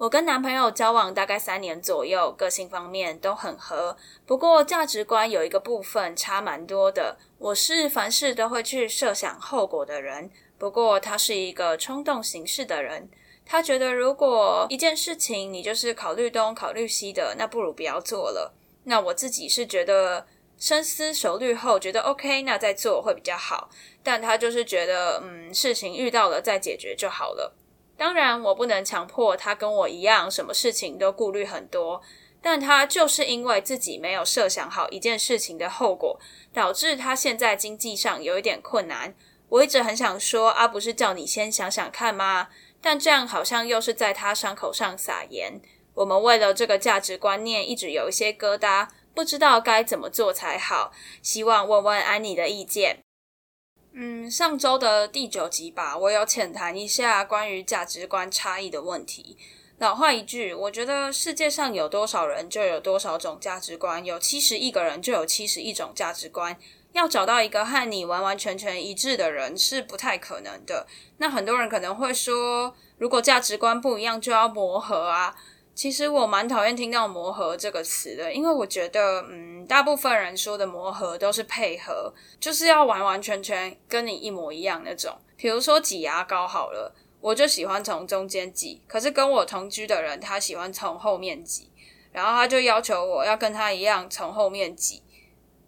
我跟男朋友交往大概三年左右，个性方面都很合，不过价值观有一个部分差蛮多的。我是凡事都会去设想后果的人。”不过他是一个冲动行事的人，他觉得如果一件事情你就是考虑东考虑西的，那不如不要做了。那我自己是觉得深思熟虑后觉得 OK，那再做会比较好。但他就是觉得，嗯，事情遇到了再解决就好了。当然，我不能强迫他跟我一样，什么事情都顾虑很多。但他就是因为自己没有设想好一件事情的后果，导致他现在经济上有一点困难。我一直很想说啊，不是叫你先想想看吗？但这样好像又是在他伤口上撒盐。我们为了这个价值观念一直有一些疙瘩，不知道该怎么做才好。希望问问安妮的意见。嗯，上周的第九集吧，我有浅谈一下关于价值观差异的问题。老话一句，我觉得世界上有多少人就有多少种价值观，有七十亿个人就有七十亿种价值观。要找到一个和你完完全全一致的人是不太可能的。那很多人可能会说，如果价值观不一样就要磨合啊。其实我蛮讨厌听到“磨合”这个词的，因为我觉得，嗯，大部分人说的磨合都是配合，就是要完完全全跟你一模一样那种。比如说挤牙膏好了，我就喜欢从中间挤，可是跟我同居的人他喜欢从后面挤，然后他就要求我要跟他一样从后面挤。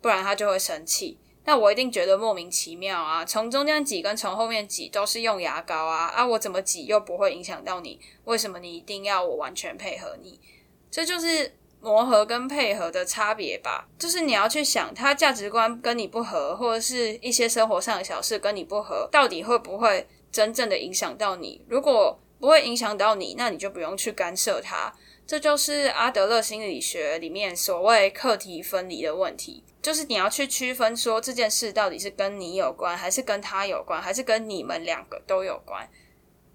不然他就会生气，那我一定觉得莫名其妙啊！从中间挤跟从后面挤都是用牙膏啊，啊，我怎么挤又不会影响到你？为什么你一定要我完全配合你？这就是磨合跟配合的差别吧。就是你要去想，他价值观跟你不合，或者是一些生活上的小事跟你不合，到底会不会真正的影响到你？如果不会影响到你，那你就不用去干涉他。这就是阿德勒心理学里面所谓课题分离的问题。就是你要去区分，说这件事到底是跟你有关，还是跟他有关，还是跟你们两个都有关。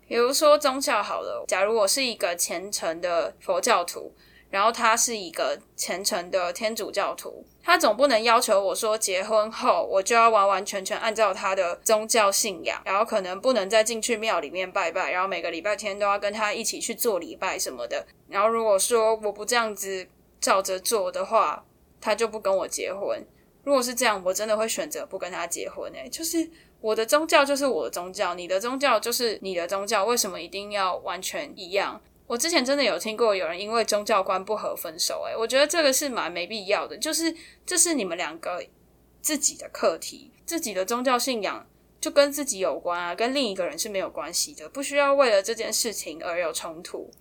比如说宗教好了，假如我是一个虔诚的佛教徒，然后他是一个虔诚的天主教徒，他总不能要求我说结婚后我就要完完全全按照他的宗教信仰，然后可能不能再进去庙里面拜拜，然后每个礼拜天都要跟他一起去做礼拜什么的。然后如果说我不这样子照着做的话，他就不跟我结婚。如果是这样，我真的会选择不跟他结婚。诶，就是我的宗教就是我的宗教，你的宗教就是你的宗教，为什么一定要完全一样？我之前真的有听过有人因为宗教观不合分手。诶，我觉得这个是蛮没必要的。就是这是你们两个自己的课题，自己的宗教信仰就跟自己有关啊，跟另一个人是没有关系的，不需要为了这件事情而有冲突。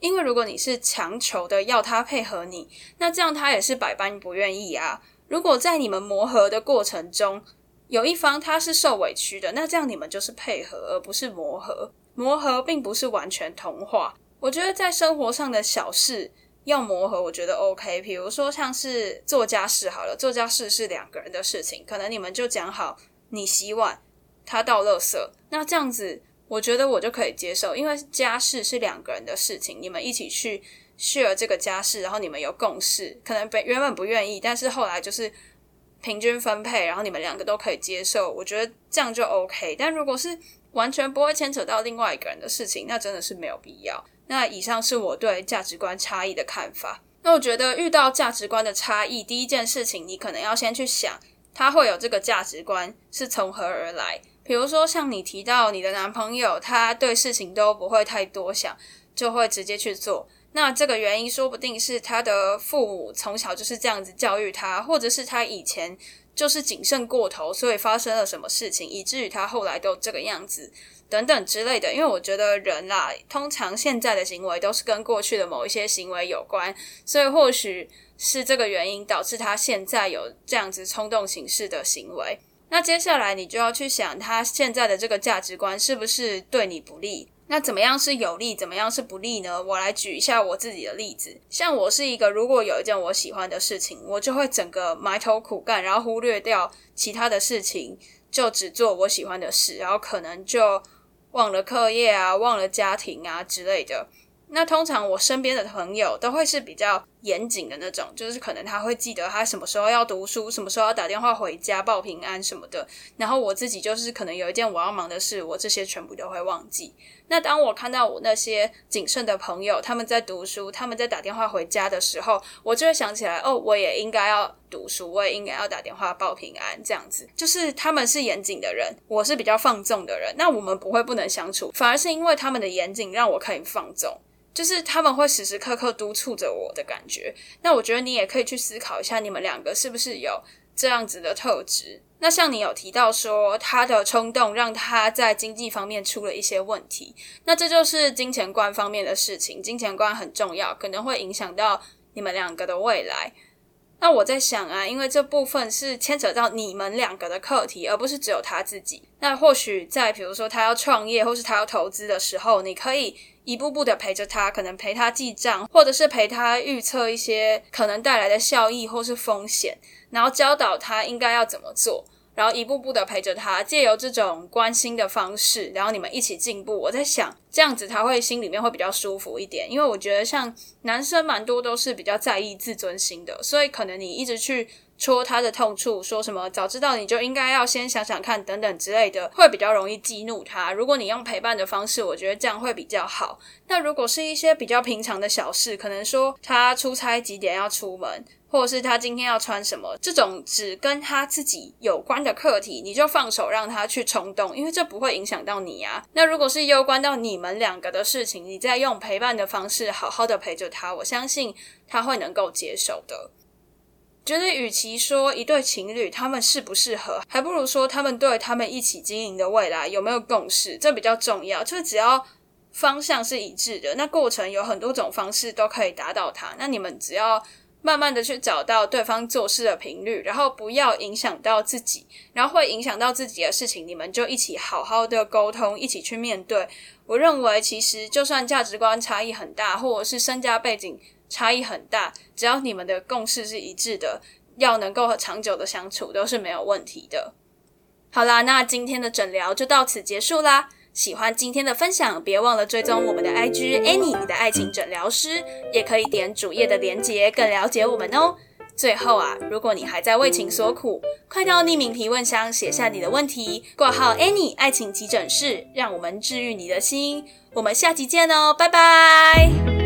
因为如果你是强求的要他配合你，那这样他也是百般不愿意啊。如果在你们磨合的过程中，有一方他是受委屈的，那这样你们就是配合，而不是磨合。磨合并不是完全同化。我觉得在生活上的小事要磨合，我觉得 OK。比如说像是做家事好了，做家事是两个人的事情，可能你们就讲好，你洗碗，他倒垃圾，那这样子。我觉得我就可以接受，因为家事是两个人的事情，你们一起去 share 这个家事，然后你们有共识，可能本原本不愿意，但是后来就是平均分配，然后你们两个都可以接受，我觉得这样就 OK。但如果是完全不会牵扯到另外一个人的事情，那真的是没有必要。那以上是我对价值观差异的看法。那我觉得遇到价值观的差异，第一件事情你可能要先去想，他会有这个价值观是从何而来。比如说，像你提到你的男朋友，他对事情都不会太多想，就会直接去做。那这个原因说不定是他的父母从小就是这样子教育他，或者是他以前就是谨慎过头，所以发生了什么事情，以至于他后来都这个样子等等之类的。因为我觉得人啦，通常现在的行为都是跟过去的某一些行为有关，所以或许是这个原因导致他现在有这样子冲动行事的行为。那接下来你就要去想，他现在的这个价值观是不是对你不利？那怎么样是有利，怎么样是不利呢？我来举一下我自己的例子。像我是一个，如果有一件我喜欢的事情，我就会整个埋头苦干，然后忽略掉其他的事情，就只做我喜欢的事，然后可能就忘了课业啊，忘了家庭啊之类的。那通常我身边的朋友都会是比较严谨的那种，就是可能他会记得他什么时候要读书，什么时候要打电话回家报平安什么的。然后我自己就是可能有一件我要忙的事，我这些全部都会忘记。那当我看到我那些谨慎的朋友他们在读书，他们在打电话回家的时候，我就会想起来，哦，我也应该要读书，我也应该要打电话报平安，这样子。就是他们是严谨的人，我是比较放纵的人，那我们不会不能相处，反而是因为他们的严谨让我可以放纵。就是他们会时时刻刻督促着我的感觉，那我觉得你也可以去思考一下，你们两个是不是有这样子的特质？那像你有提到说，他的冲动让他在经济方面出了一些问题，那这就是金钱观方面的事情，金钱观很重要，可能会影响到你们两个的未来。那我在想啊，因为这部分是牵扯到你们两个的课题，而不是只有他自己。那或许在比如说他要创业，或是他要投资的时候，你可以。一步步的陪着他，可能陪他记账，或者是陪他预测一些可能带来的效益或是风险，然后教导他应该要怎么做，然后一步步的陪着他，借由这种关心的方式，然后你们一起进步。我在想，这样子他会心里面会比较舒服一点，因为我觉得像男生蛮多都是比较在意自尊心的，所以可能你一直去。戳他的痛处，说什么早知道你就应该要先想想看等等之类的，会比较容易激怒他。如果你用陪伴的方式，我觉得这样会比较好。那如果是一些比较平常的小事，可能说他出差几点要出门，或者是他今天要穿什么，这种只跟他自己有关的课题，你就放手让他去冲动，因为这不会影响到你啊。那如果是攸关到你们两个的事情，你再用陪伴的方式好好的陪着他，我相信他会能够接受的。觉得，与其说一对情侣他们适不适合，还不如说他们对他们一起经营的未来有没有共识，这比较重要。就是只要方向是一致的，那过程有很多种方式都可以达到它。那你们只要慢慢的去找到对方做事的频率，然后不要影响到自己，然后会影响到自己的事情，你们就一起好好的沟通，一起去面对。我认为，其实就算价值观差异很大，或者是身家背景。差异很大，只要你们的共识是一致的，要能够长久的相处都是没有问题的。好啦，那今天的诊疗就到此结束啦。喜欢今天的分享，别忘了追踪我们的 IG Annie 你的爱情诊疗师，也可以点主页的连结，更了解我们哦。最后啊，如果你还在为情所苦，快到匿名提问箱写下你的问题，挂号 Annie 爱情急诊室，让我们治愈你的心。我们下集见哦，拜拜。